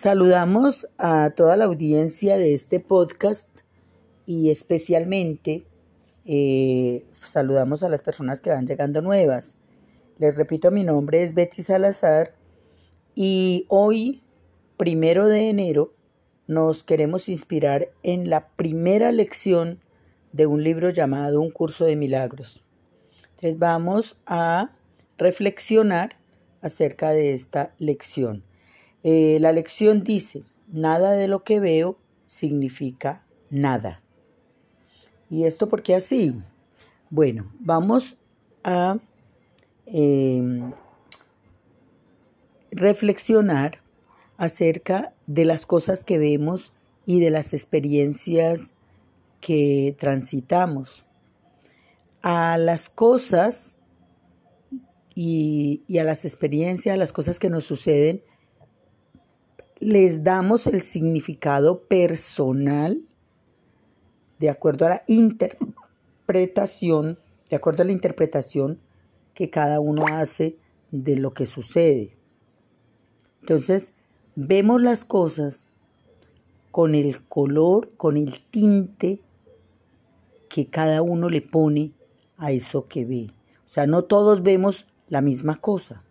Saludamos a toda la audiencia de este podcast y especialmente eh, saludamos a las personas que van llegando nuevas. Les repito, mi nombre es Betty Salazar y hoy, primero de enero, nos queremos inspirar en la primera lección de un libro llamado Un curso de milagros. Entonces vamos a reflexionar acerca de esta lección. Eh, la lección dice, nada de lo que veo significa nada. ¿Y esto por qué así? Bueno, vamos a em, reflexionar acerca de las cosas que vemos y de las experiencias que transitamos. A las cosas y, y a las experiencias, a las cosas que nos suceden, les damos el significado personal de acuerdo a la interpretación, de acuerdo a la interpretación que cada uno hace de lo que sucede. Entonces, vemos las cosas con el color, con el tinte que cada uno le pone a eso que ve. O sea, no todos vemos la misma cosa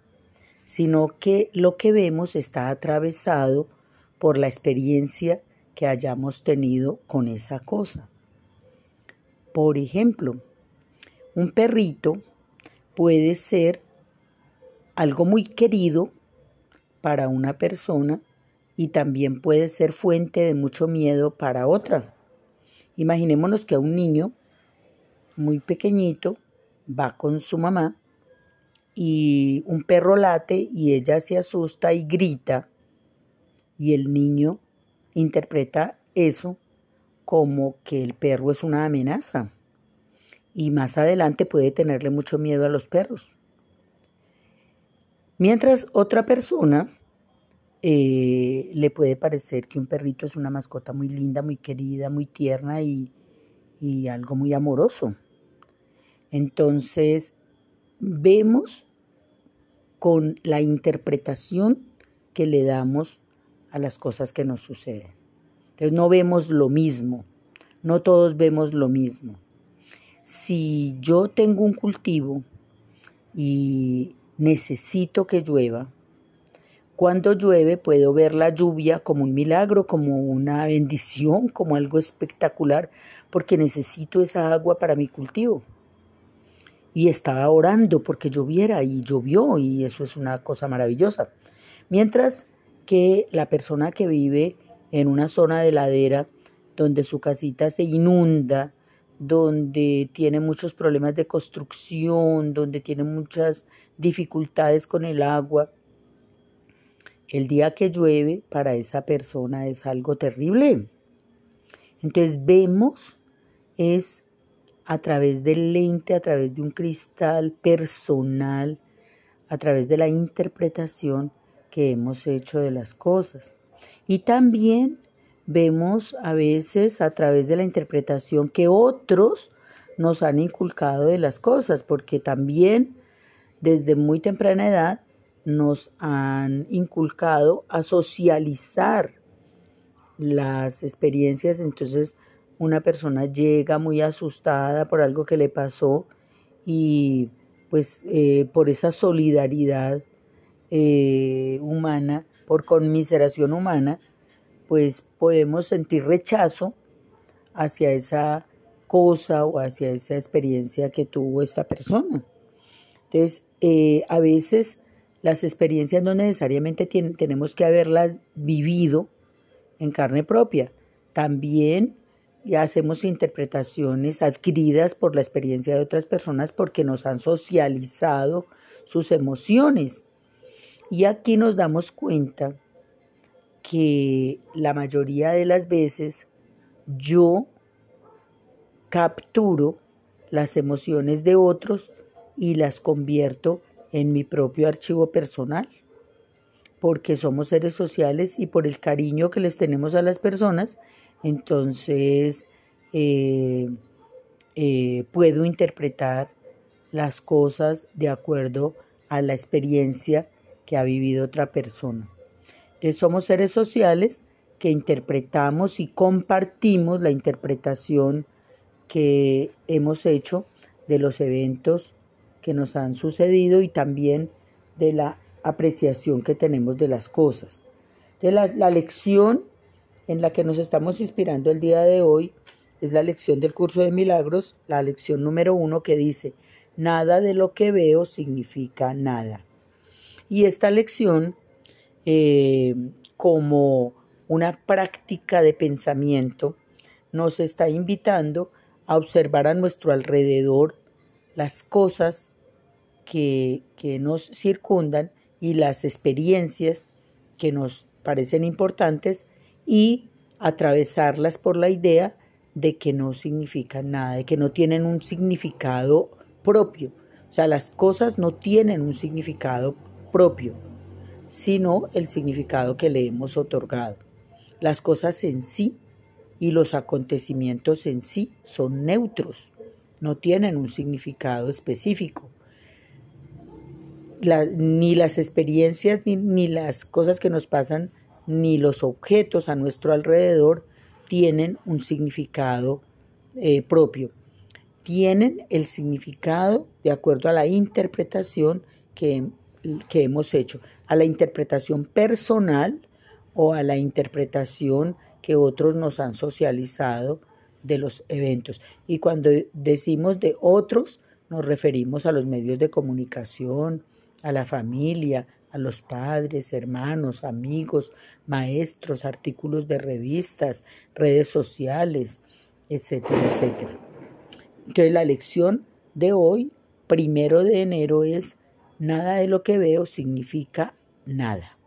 sino que lo que vemos está atravesado por la experiencia que hayamos tenido con esa cosa. Por ejemplo, un perrito puede ser algo muy querido para una persona y también puede ser fuente de mucho miedo para otra. Imaginémonos que un niño muy pequeñito va con su mamá y un perro late y ella se asusta y grita y el niño interpreta eso como que el perro es una amenaza y más adelante puede tenerle mucho miedo a los perros. Mientras otra persona eh, le puede parecer que un perrito es una mascota muy linda, muy querida, muy tierna y, y algo muy amoroso. Entonces, vemos con la interpretación que le damos a las cosas que nos suceden. Entonces no vemos lo mismo, no todos vemos lo mismo. Si yo tengo un cultivo y necesito que llueva, cuando llueve puedo ver la lluvia como un milagro, como una bendición, como algo espectacular, porque necesito esa agua para mi cultivo y estaba orando porque lloviera y llovió y eso es una cosa maravillosa. Mientras que la persona que vive en una zona de ladera donde su casita se inunda, donde tiene muchos problemas de construcción, donde tiene muchas dificultades con el agua, el día que llueve para esa persona es algo terrible. Entonces vemos es a través del lente, a través de un cristal personal, a través de la interpretación que hemos hecho de las cosas. Y también vemos a veces a través de la interpretación que otros nos han inculcado de las cosas, porque también desde muy temprana edad nos han inculcado a socializar las experiencias, entonces una persona llega muy asustada por algo que le pasó y pues eh, por esa solidaridad eh, humana, por conmiseración humana, pues podemos sentir rechazo hacia esa cosa o hacia esa experiencia que tuvo esta persona. Entonces, eh, a veces las experiencias no necesariamente tenemos que haberlas vivido en carne propia. También y hacemos interpretaciones adquiridas por la experiencia de otras personas porque nos han socializado sus emociones. Y aquí nos damos cuenta que la mayoría de las veces yo capturo las emociones de otros y las convierto en mi propio archivo personal, porque somos seres sociales y por el cariño que les tenemos a las personas, entonces eh, eh, puedo interpretar las cosas de acuerdo a la experiencia que ha vivido otra persona. somos seres sociales que interpretamos y compartimos la interpretación que hemos hecho de los eventos que nos han sucedido y también de la apreciación que tenemos de las cosas. De la, la lección en la que nos estamos inspirando el día de hoy es la lección del curso de milagros, la lección número uno que dice, nada de lo que veo significa nada. Y esta lección, eh, como una práctica de pensamiento, nos está invitando a observar a nuestro alrededor las cosas que, que nos circundan y las experiencias que nos parecen importantes y atravesarlas por la idea de que no significan nada, de que no tienen un significado propio. O sea, las cosas no tienen un significado propio, sino el significado que le hemos otorgado. Las cosas en sí y los acontecimientos en sí son neutros, no tienen un significado específico. ni las experiencias, ni, ni las cosas que nos pasan, ni los objetos a nuestro alrededor tienen un significado eh, propio. Tienen el significado de acuerdo a la interpretación que, que hemos hecho, a la interpretación personal o a la interpretación que otros nos han socializado de los eventos. Y cuando decimos de otros, nos referimos a los medios de comunicación, a la familia, a los padres, hermanos, amigos, maestros, artículos de revistas, redes sociales, etcétera, etcétera. Entonces la lección de hoy, primero de enero, es nada de lo que veo significa nada.